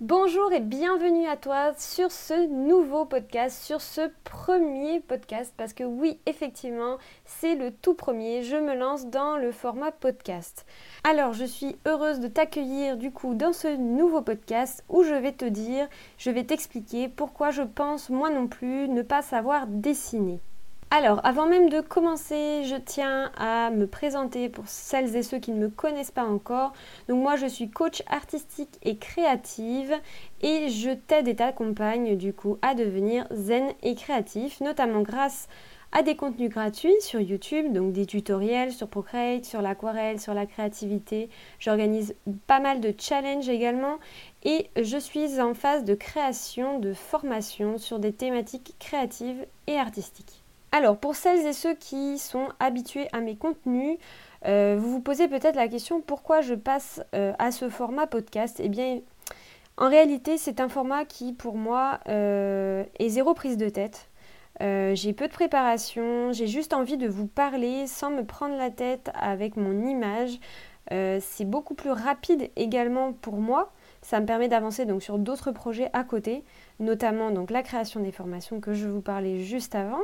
Bonjour et bienvenue à toi sur ce nouveau podcast, sur ce premier podcast, parce que oui, effectivement, c'est le tout premier, je me lance dans le format podcast. Alors, je suis heureuse de t'accueillir du coup dans ce nouveau podcast où je vais te dire, je vais t'expliquer pourquoi je pense moi non plus ne pas savoir dessiner. Alors, avant même de commencer, je tiens à me présenter pour celles et ceux qui ne me connaissent pas encore. Donc moi, je suis coach artistique et créative et je t'aide et t'accompagne du coup à devenir zen et créatif, notamment grâce à des contenus gratuits sur YouTube, donc des tutoriels sur Procreate, sur l'aquarelle, sur la créativité. J'organise pas mal de challenges également et je suis en phase de création de formation sur des thématiques créatives et artistiques. Alors, pour celles et ceux qui sont habitués à mes contenus, euh, vous vous posez peut-être la question pourquoi je passe euh, à ce format podcast? Eh bien, en réalité, c'est un format qui, pour moi, euh, est zéro prise de tête. j'ai peu de préparation, j'ai juste envie de vous parler sans me prendre la tête avec mon image. c'est beaucoup plus rapide également pour moi. Ça me permet d'avancer donc sur d'autres projets à côté, notamment donc la création des formations que je vous parlais juste avant.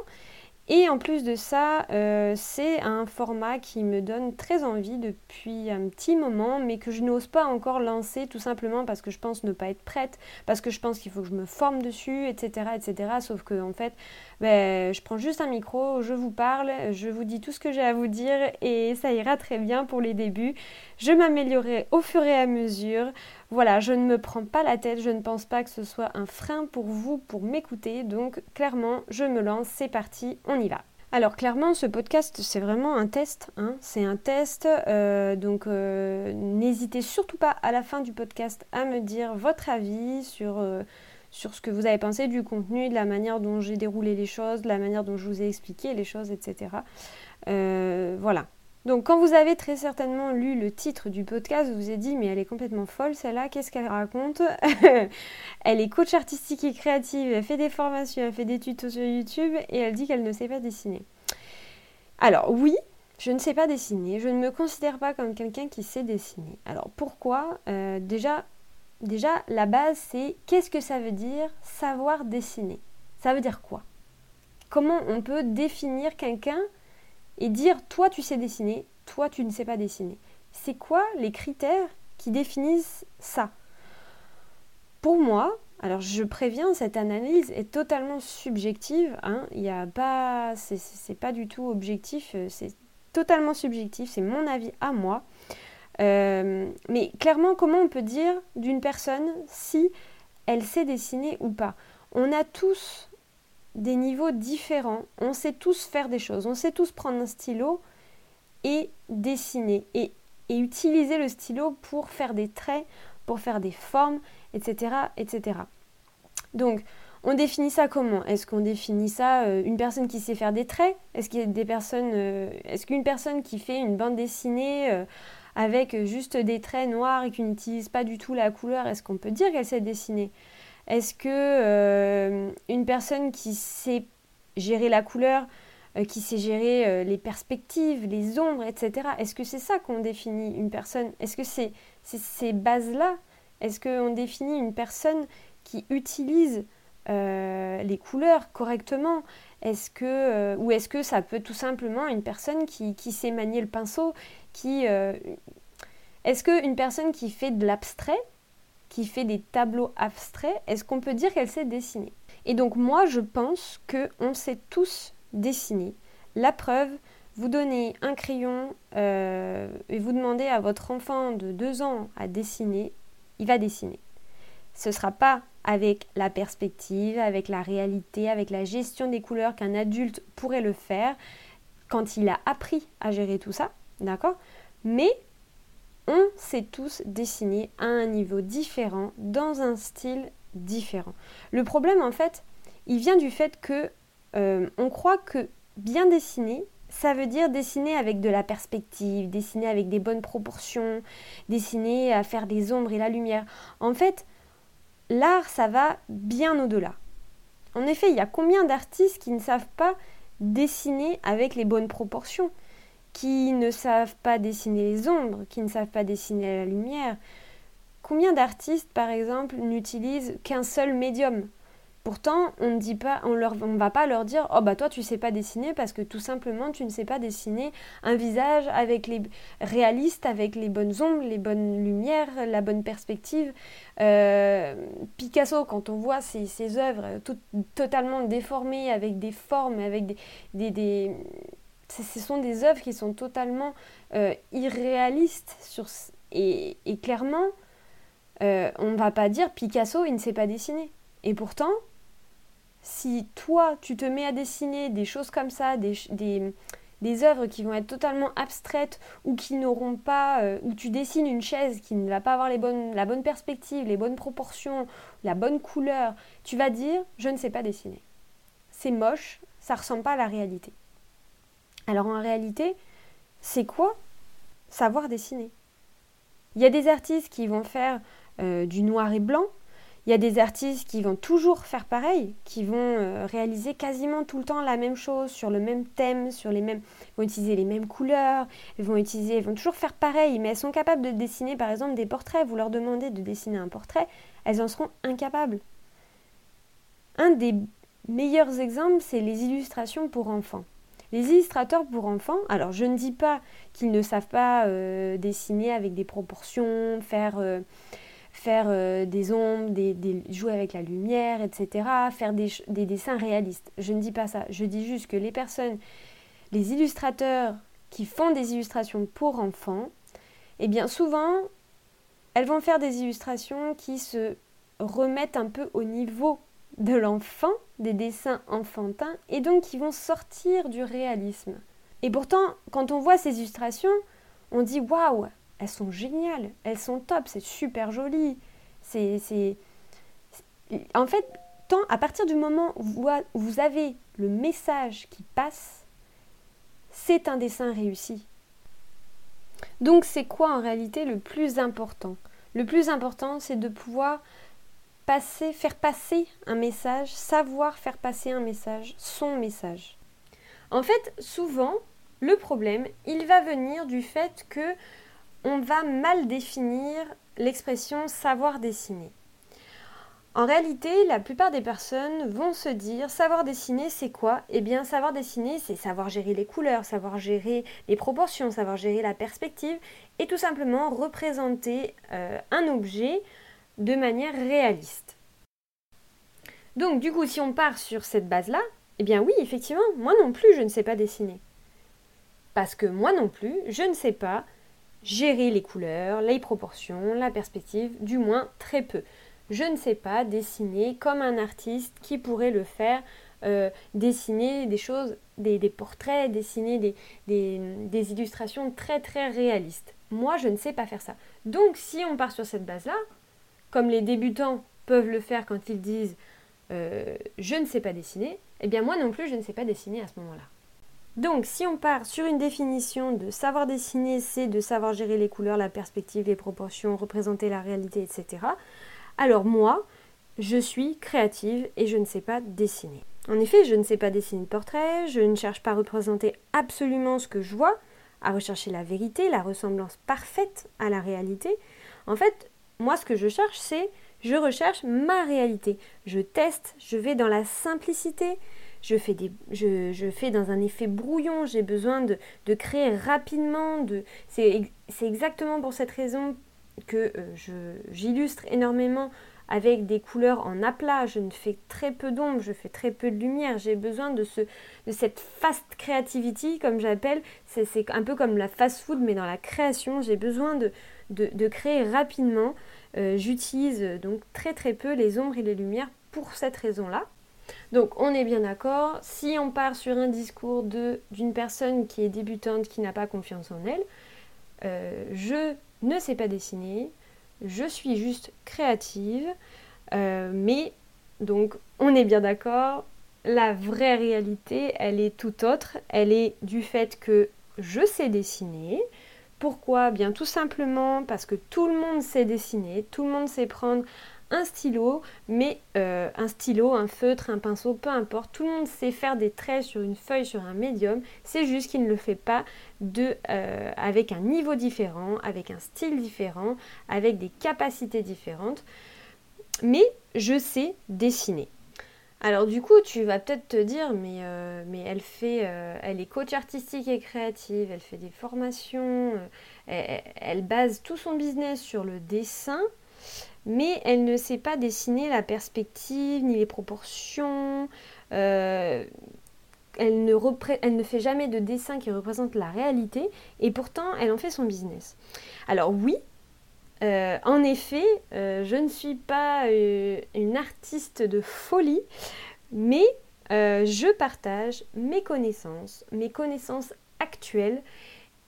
Et en plus de ça, euh, c'est un format qui me donne très envie depuis un petit moment, mais que je n'ose pas encore lancer tout simplement parce que je pense ne pas être prête, parce que je pense qu'il faut que je me forme dessus, etc. etc. Sauf que en fait, ben, je prends juste un micro, je vous parle, je vous dis tout ce que j'ai à vous dire et ça ira très bien pour les débuts. Je m'améliorerai au fur et à mesure. Voilà, je ne me prends pas la tête, je ne pense pas que ce soit un frein pour vous pour m'écouter. Donc clairement, je me lance, c'est parti, on y va. Alors clairement, ce podcast, c'est vraiment un test. Hein. c'est un test. Euh, donc euh, n'hésitez surtout pas à la fin du podcast à me dire votre avis sur, euh, sur ce que vous avez pensé du contenu, de la manière dont j'ai déroulé les choses, de la manière dont je vous ai expliqué les choses, etc. voilà. Donc quand vous avez très certainement lu le titre du podcast, vous vous êtes dit mais elle est complètement folle celle-là, qu'est-ce qu'elle raconte Elle est coach artistique et créative, elle fait des formations, elle fait des tutos sur YouTube et elle dit qu'elle ne sait pas dessiner. Alors oui, je ne sais pas dessiner, je ne me considère pas comme quelqu'un qui sait dessiner. Alors pourquoi euh, déjà, déjà, la base c'est qu'est-ce que ça veut dire savoir dessiner? Ça veut dire quoi? Comment on peut définir quelqu'un et dire toi tu sais dessiner, toi tu ne sais pas dessiner. C'est quoi les critères qui définissent ça? Pour moi, alors je préviens, cette analyse est totalement subjective. Hein, il y a pas, c'est pas du tout objectif, euh, c'est totalement subjectif, c'est mon avis à moi. Euh, mais clairement, comment on peut dire d'une personne si elle sait dessiner ou pas? On a tous des niveaux différents. On sait tous faire des choses. On sait tous prendre un stylo et dessiner et, utiliser le stylo pour faire des traits, pour faire des formes, etc. etc. Donc, on définit ça comment? Est-ce qu'on définit ça euh, une personne qui sait faire des traits? Est-ce qu'il y a des personnes euh, Est-ce qu'une personne qui fait une bande dessinée euh, avec juste des traits noirs et qui n'utilise pas du tout la couleur, est-ce qu'on peut dire qu'elle sait dessiner? Est-ce que euh, une personne qui sait gérer la couleur, euh, qui sait gérer euh, les perspectives, les ombres, etc., est-ce que c'est ça qu'on définit une personne? Est-ce que c'est ces bases-là? Est-ce qu'on définit une personne qui utilise les couleurs correctement? Est-ce que ou est-ce que ça peut tout simplement une personne qui, sait manier le pinceau qui est-ce qu'une personne qui fait de l'abstrait qui fait des tableaux abstraits, est-ce qu'on peut dire qu'elle sait dessiner? Et donc moi, je pense qu'on sait tous dessiner. La preuve, vous donnez un crayon euh, et vous demandez à votre enfant de 2 ans à dessiner, il va dessiner. Ce ne sera pas avec la perspective, avec la réalité, avec la gestion des couleurs qu'un adulte pourrait le faire quand il a appris à gérer tout ça, d'accord? Mais on sait tous dessiner à un niveau différent, dans un style différent. Le problème, en fait, il vient du fait que euh, on croit que bien dessiner, ça veut dire dessiner avec de la perspective, dessiner avec des bonnes proportions, dessiner à faire des ombres et la lumière. En fait, l'art, ça va bien au-delà. En effet, il y a combien d'artistes qui ne savent pas dessiner avec les bonnes proportions? Qui ne savent pas dessiner les ombres, qui ne savent pas dessiner la lumière. combien d'artistes, par exemple, n'utilisent qu'un seul médium? Pourtant, on ne dit pas, on leur, on va pas leur dire, oh bah toi tu sais pas dessiner parce que tout simplement tu ne sais pas dessiner un visage avec les réaliste, avec les bonnes ombres, les bonnes lumières, la bonne perspective. Euh, Picasso, quand on voit ses, œuvres totalement déformées avec des formes, avec des, des, des ce sont des œuvres qui sont totalement euh, irréalistes et, clairement, euh, on ne va pas dire Picasso, il ne sait pas dessiner. Et pourtant, si toi, tu te mets à dessiner des choses comme ça, des, œuvres qui vont être totalement abstraites ou qui n'auront pas, euh, tu dessines une chaise qui ne va pas avoir la bonne perspective, les bonnes proportions, la bonne couleur, tu vas dire je ne sais pas dessiner. C'est moche, ça ressemble pas à la réalité. Alors en réalité, c'est quoi savoir dessiner? Il y a des artistes qui vont faire euh, du noir et blanc, il y a des artistes qui vont toujours faire pareil, qui vont euh, réaliser quasiment tout le temps la même chose, sur le même thème, sur les mêmes, vont utiliser les mêmes couleurs, vont utiliser, vont toujours faire pareil, mais elles sont capables de dessiner par exemple des portraits. Vous leur demandez de dessiner un portrait, elles en seront incapables. Un des meilleurs exemples, c'est les illustrations pour enfants. Les illustrateurs pour enfants, alors je ne dis pas qu'ils ne savent pas euh, dessiner avec des proportions, faire euh, faire euh, des ombres, des, jouer avec la lumière, etc., faire des, dessins réalistes. Je ne dis pas ça. Je dis juste que les personnes, les illustrateurs qui font des illustrations pour enfants, eh bien souvent, elles vont faire des illustrations qui se remettent un peu au niveau de l'enfant, des dessins enfantins, et donc qui vont sortir du réalisme. Et pourtant, quand on voit ces illustrations, on dit waouh, elles sont géniales, elles sont top, c'est super joli. C'est, En fait, tant à partir du moment où vous avez le message qui passe, c'est un dessin réussi. Donc c'est quoi en réalité le plus important? Le plus important, c'est de pouvoir faire passer un message, savoir faire passer un message, son message. En fait, souvent, le problème, il va venir du fait que on va mal définir l'expression savoir dessiner. En réalité, la plupart des personnes vont se dire savoir dessiner, c'est quoi? Eh bien, savoir dessiner, c'est savoir gérer les couleurs, savoir gérer les proportions, savoir gérer la perspective et tout simplement représenter euh, un objet de manière réaliste. Donc, du coup, si on part sur cette base-là, eh bien oui, effectivement, moi non plus, je ne sais pas dessiner. Parce que moi non plus, je ne sais pas gérer les couleurs, les proportions, la perspective, du moins très peu. Je ne sais pas dessiner comme un artiste qui pourrait le faire, euh, dessiner des choses, des, portraits, dessiner des, des, illustrations très très réalistes. Moi, je ne sais pas faire ça. Donc, si on part sur cette base-là, comme les débutants peuvent le faire quand ils disent euh, je ne sais pas dessiner, eh bien moi non plus, je ne sais pas dessiner à ce moment-là. Donc, si on part sur une définition de savoir dessiner, c'est de savoir gérer les couleurs, la perspective, les proportions, représenter la réalité, etc. Alors moi, je suis créative et je ne sais pas dessiner. En effet, je ne sais pas dessiner de portrait, je ne cherche pas à représenter absolument ce que je vois, à rechercher la vérité, la ressemblance parfaite à la réalité. En fait, moi, ce que je cherche, c'est je recherche ma réalité. Je teste, je vais dans la simplicité, je fais, je, je dans un effet brouillon, j'ai besoin de, de, créer rapidement. De, c'est, exactement pour cette raison que euh, j'illustre énormément avec des couleurs en aplat. Je ne fais très peu d'ombre, je fais très peu de lumière. J'ai besoin de, ce, de cette fast creativity, comme j'appelle. C'est, un peu comme la fast food, mais dans la création. J'ai besoin de, de, de, créer rapidement. Euh, j'utilise donc très très peu les ombres et les lumières pour cette raison-là. Donc on est bien d'accord, si on part sur un discours d'une personne qui est débutante, qui n'a pas confiance en elle, euh, je ne sais pas dessiner, je suis juste créative, euh, mais donc on est bien d'accord, la vraie réalité, elle est tout autre, elle est du fait que je sais dessiner. Pourquoi? Bien tout simplement parce que tout le monde sait dessiner, tout le monde sait prendre un stylo, mais euh, un stylo, un feutre, un pinceau, peu importe. Tout le monde sait faire des traits sur une feuille, sur un médium. C'est juste qu'il ne le fait pas de, euh, avec un niveau différent, avec un style différent, avec des capacités différentes. Mais je sais dessiner. Alors du coup, tu vas peut-être te dire, mais, euh, mais elle fait, elle est coach artistique et créative, elle fait des formations, elle, base tout son business sur le dessin mais elle ne sait pas dessiner la perspective ni les proportions. Euh, elle, ne fait jamais de dessin qui représente la réalité et pourtant elle en fait son business. Alors oui, euh, en effet, euh, je ne suis pas une artiste de folie, mais je partage mes connaissances, mes connaissances actuelles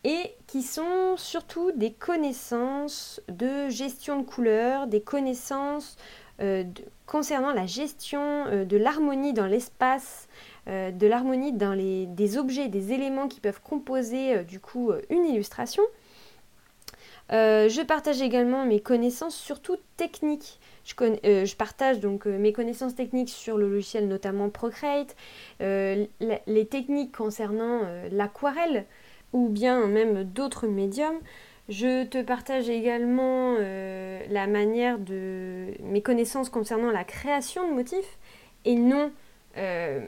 et qui sont surtout des connaissances de gestion de couleurs, des connaissances euh, concernant la gestion euh, de l'harmonie dans l'espace, euh, de l'harmonie dans les, des objets, des éléments qui peuvent composer du coup une illustration. je partage également mes connaissances surtout techniques. Je, je partage donc mes connaissances techniques sur le logiciel notamment Procreate, les techniques concernant l'aquarelle, ou bien même d'autres médiums. Je te partage également euh, la manière de mes connaissances concernant la création de motifs et non euh,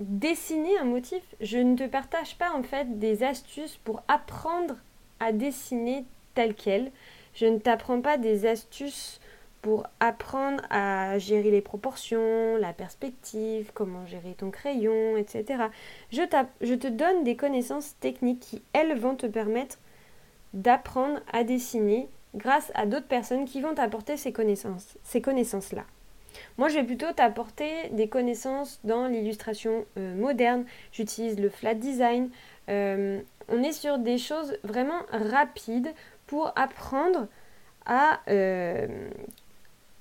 dessiner un motif. Je ne te partage pas en fait des astuces pour apprendre à dessiner tel quel. Je ne t'apprends pas des astuces pour apprendre à gérer les proportions, la perspective, comment gérer ton crayon, etc. Je, je te donne des connaissances techniques qui, elles, vont te permettre d'apprendre à dessiner grâce à d'autres personnes qui vont t'apporter ces connaissances, ces connaissances-là. Moi, je vais plutôt t'apporter des connaissances dans l'illustration euh, moderne. J'utilise le flat design. Euh, on est sur des choses vraiment rapides pour apprendre à euh,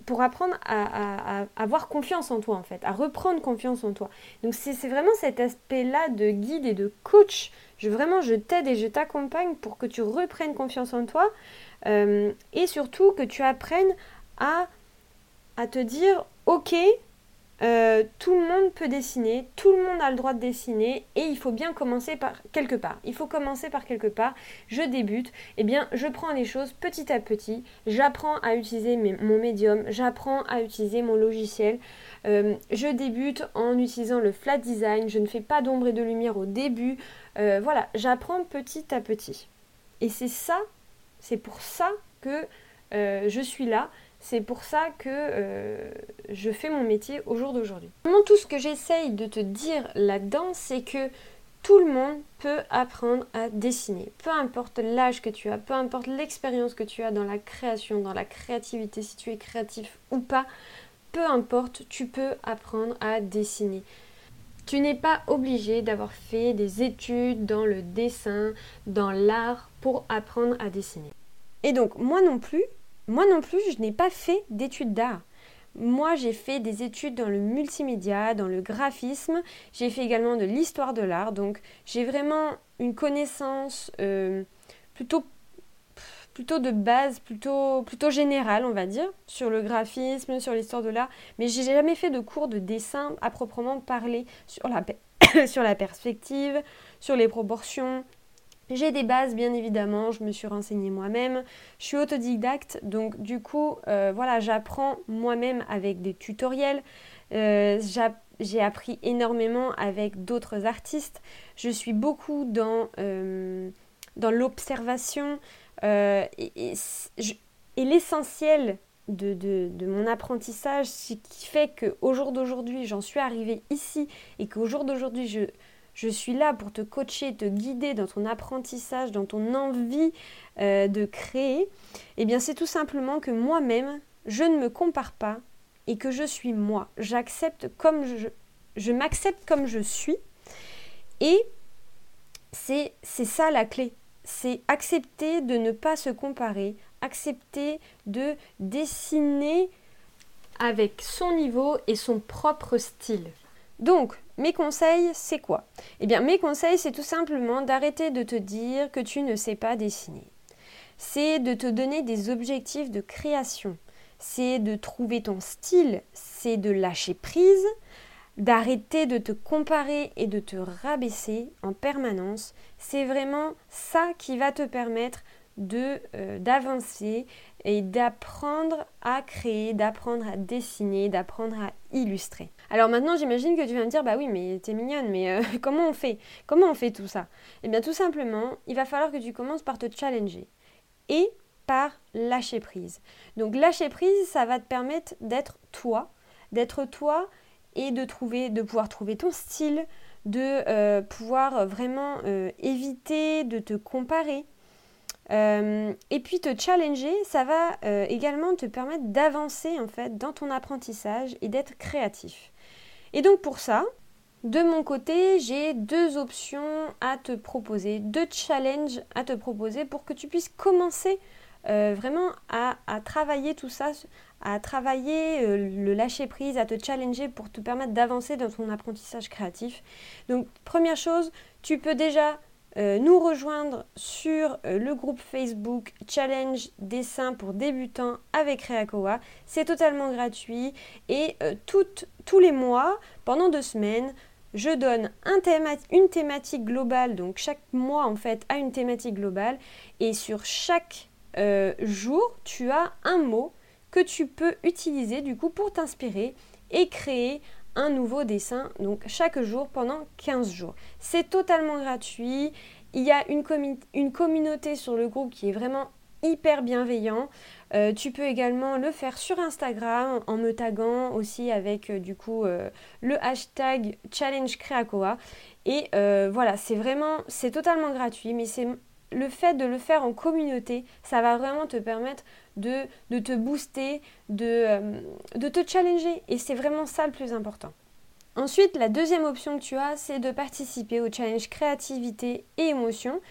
pour apprendre à, avoir confiance en toi en fait, à reprendre confiance en toi. Donc c'est vraiment cet aspect-là de guide et de coach. Je, vraiment, je t'aide et je t'accompagne pour que tu reprennes confiance en toi euh, et surtout que tu apprennes à, à te dire, ok, euh, tout le monde peut dessiner, tout le monde a le droit de dessiner et il faut bien commencer par quelque part. Il faut commencer par quelque part. Je débute, eh bien je prends les choses petit à petit, j'apprends à utiliser mon médium, j'apprends à utiliser mon logiciel. Euh, je débute en utilisant le flat design, je ne fais pas d'ombre et de lumière au début. Euh, voilà, j'apprends petit à petit. Et c'est ça, c'est pour ça que je suis là c'est pour ça que euh, je fais mon métier au jour d'aujourd'hui. Tout ce que j'essaye de te dire là-dedans, c'est que tout le monde peut apprendre à dessiner. Peu importe l'âge que tu as, peu importe l'expérience que tu as dans la création, dans la créativité, si tu es créatif ou pas, peu importe, tu peux apprendre à dessiner. Tu n'es pas obligé d'avoir fait des études dans le dessin, dans l'art pour apprendre à dessiner. Et donc moi non plus, moi non plus, je n'ai pas fait d'études d'art. Moi, j'ai fait des études dans le multimédia, dans le graphisme. J'ai fait également de l'histoire de l'art. Donc, j'ai vraiment une connaissance euh, plutôt, plutôt de base, plutôt, plutôt générale, on va dire, sur le graphisme, sur l'histoire de l'art. Mais j'ai jamais fait de cours de dessin à proprement parler sur la, sur la perspective, sur les proportions, j'ai des bases bien évidemment, je me suis renseignée moi-même, je suis autodidacte, donc du coup euh, voilà j'apprends moi-même avec des tutoriels, euh, j'ai appris énormément avec d'autres artistes, je suis beaucoup dans, euh, dans l'observation et, l'essentiel de, de, mon apprentissage, ce qui fait qu'au jour d'aujourd'hui j'en suis arrivée ici et qu'au jour d'aujourd'hui je je suis là pour te coacher, te guider dans ton apprentissage, dans ton envie euh, de créer. Eh bien, c'est tout simplement que moi-même, je ne me compare pas et que je suis moi. J'accepte comme je, je m'accepte comme je suis. Et c'est ça la clé. C'est accepter de ne pas se comparer, accepter de dessiner avec son niveau et son propre style. Donc, mes conseils, c'est quoi? Eh bien, mes conseils, c'est tout simplement d'arrêter de te dire que tu ne sais pas dessiner. C'est de te donner des objectifs de création. c'est de trouver ton style, c'est de lâcher prise, d'arrêter de te comparer et de te rabaisser en permanence. C'est vraiment ça qui va te permettre de euh, d'avancer et d'apprendre à créer, d'apprendre à dessiner, d'apprendre à illustrer. Alors maintenant, j'imagine que tu vas me dire bah oui, mais t'es mignonne, mais euh, comment on fait? Comment on fait tout ça? Eh bien tout simplement, il va falloir que tu commences par te challenger et par lâcher prise. Donc lâcher prise, ça va te permettre d'être toi, d'être toi et de trouver de pouvoir trouver ton style, de euh, pouvoir vraiment éviter de te comparer, euh, et puis te challenger, ça va euh, également te permettre d'avancer en fait dans ton apprentissage et d'être créatif. Et donc pour ça, de mon côté, j'ai deux options à te proposer, deux challenges à te proposer pour que tu puisses commencer euh, vraiment à, à, travailler tout ça, à travailler le lâcher prise, à te challenger pour te permettre d'avancer dans ton apprentissage créatif. Donc première chose, tu peux déjà euh, nous rejoindre sur euh, le groupe Facebook Challenge Dessin pour débutants avec Reakoa. C'est totalement gratuit et euh, tous les mois, pendant deux semaines, je donne une thématique globale, donc chaque mois en fait a une thématique globale et sur chaque jour, tu as un mot que tu peux utiliser du coup pour t'inspirer et créer un nouveau dessin, donc chaque jour pendant 15 jours. C'est totalement gratuit. Il y a une, une, communauté sur le groupe qui est vraiment hyper bienveillant. Euh, tu peux également le faire sur Instagram en me taguant aussi avec euh, du coup euh, le hashtag challenge Et voilà, c'est vraiment, c'est totalement gratuit, mais c'est le fait de le faire en communauté, ça va vraiment te permettre de, te booster, de, de te challenger. Et c'est vraiment ça le plus important. Ensuite, la deuxième option que tu as, c'est de participer au challenge créativité et émotion.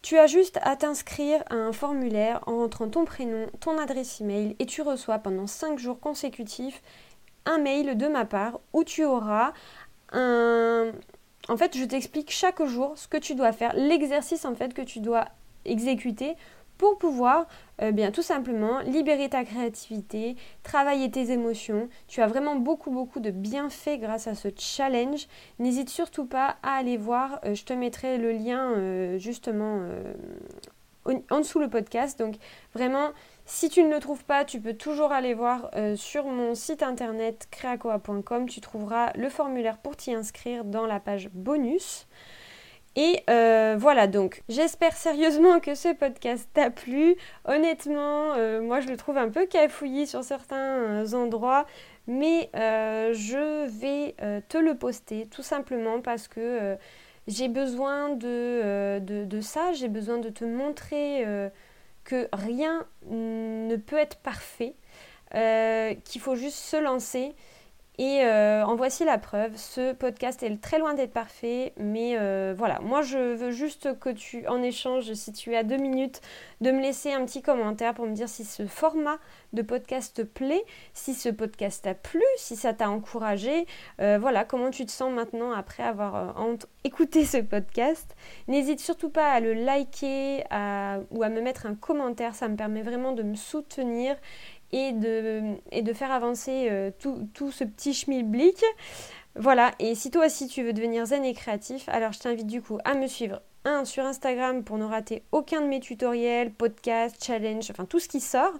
Tu as juste à t'inscrire à un formulaire en rentrant ton prénom, ton adresse email et tu reçois pendant 5 jours consécutifs un mail de ma part où tu auras un, en fait, je t'explique chaque jour ce que tu dois faire, l'exercice en fait que tu dois exécuter pour pouvoir euh, bien tout simplement libérer ta créativité, travailler tes émotions. Tu as vraiment beaucoup beaucoup de bienfaits grâce à ce challenge. N'hésite surtout pas à aller voir, euh, je te mettrai le lien euh, justement en dessous le podcast. Donc vraiment, si tu ne le trouves pas, tu peux toujours aller voir sur mon site internet creacoa.com. Tu trouveras le formulaire pour t'y inscrire dans la page bonus. Et euh, voilà, donc j'espère sérieusement que ce podcast t'a plu. Honnêtement, euh, moi je le trouve un peu cafouillis sur certains endroits, mais je vais te le poster tout simplement parce que j'ai besoin de, de, ça, j'ai besoin de te montrer que rien ne peut être parfait, euh, qu'il faut juste se lancer. Et euh, en voici la preuve, ce podcast est très loin d'être parfait, mais euh, voilà, moi je veux juste que tu, en échange, si tu as deux minutes, de me laisser un petit commentaire pour me dire si ce format de podcast te plaît, si ce podcast t'a plu, si ça t'a encouragé, voilà, comment tu te sens maintenant après avoir écouté ce podcast. N'hésite surtout pas à le liker ou à me mettre un commentaire, ça me permet vraiment de me soutenir et de, faire avancer euh, tout, tout, ce petit schmilblick. Voilà, et si toi aussi tu veux devenir zen et créatif, alors je t'invite du coup à me suivre un sur Instagram pour ne rater aucun de mes tutoriels, podcasts, challenges, enfin tout ce qui sort.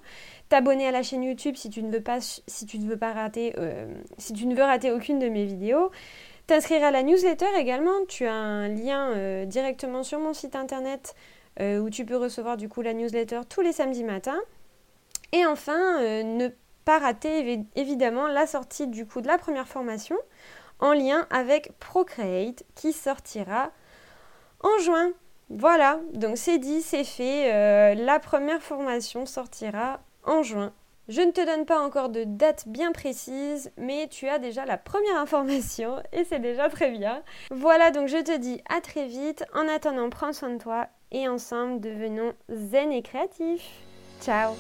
T'abonner à la chaîne YouTube si tu ne veux pas, si tu ne veux pas rater, euh, si tu ne veux rater aucune de mes vidéos. T'inscrire à la newsletter également. Tu as un lien euh, directement sur mon site internet où tu peux recevoir du coup la newsletter tous les samedis matins. Et enfin, euh, ne pas rater évidemment la sortie du coup de la première formation en lien avec Procreate qui sortira en juin. Voilà, donc c'est dit, c'est fait. Euh, la première formation sortira en juin. Je ne te donne pas encore de date bien précise, mais tu as déjà la première information et c'est déjà très bien. Voilà, donc je te dis à très vite. En attendant, prends soin de toi et ensemble devenons zen et créatifs. Tchau!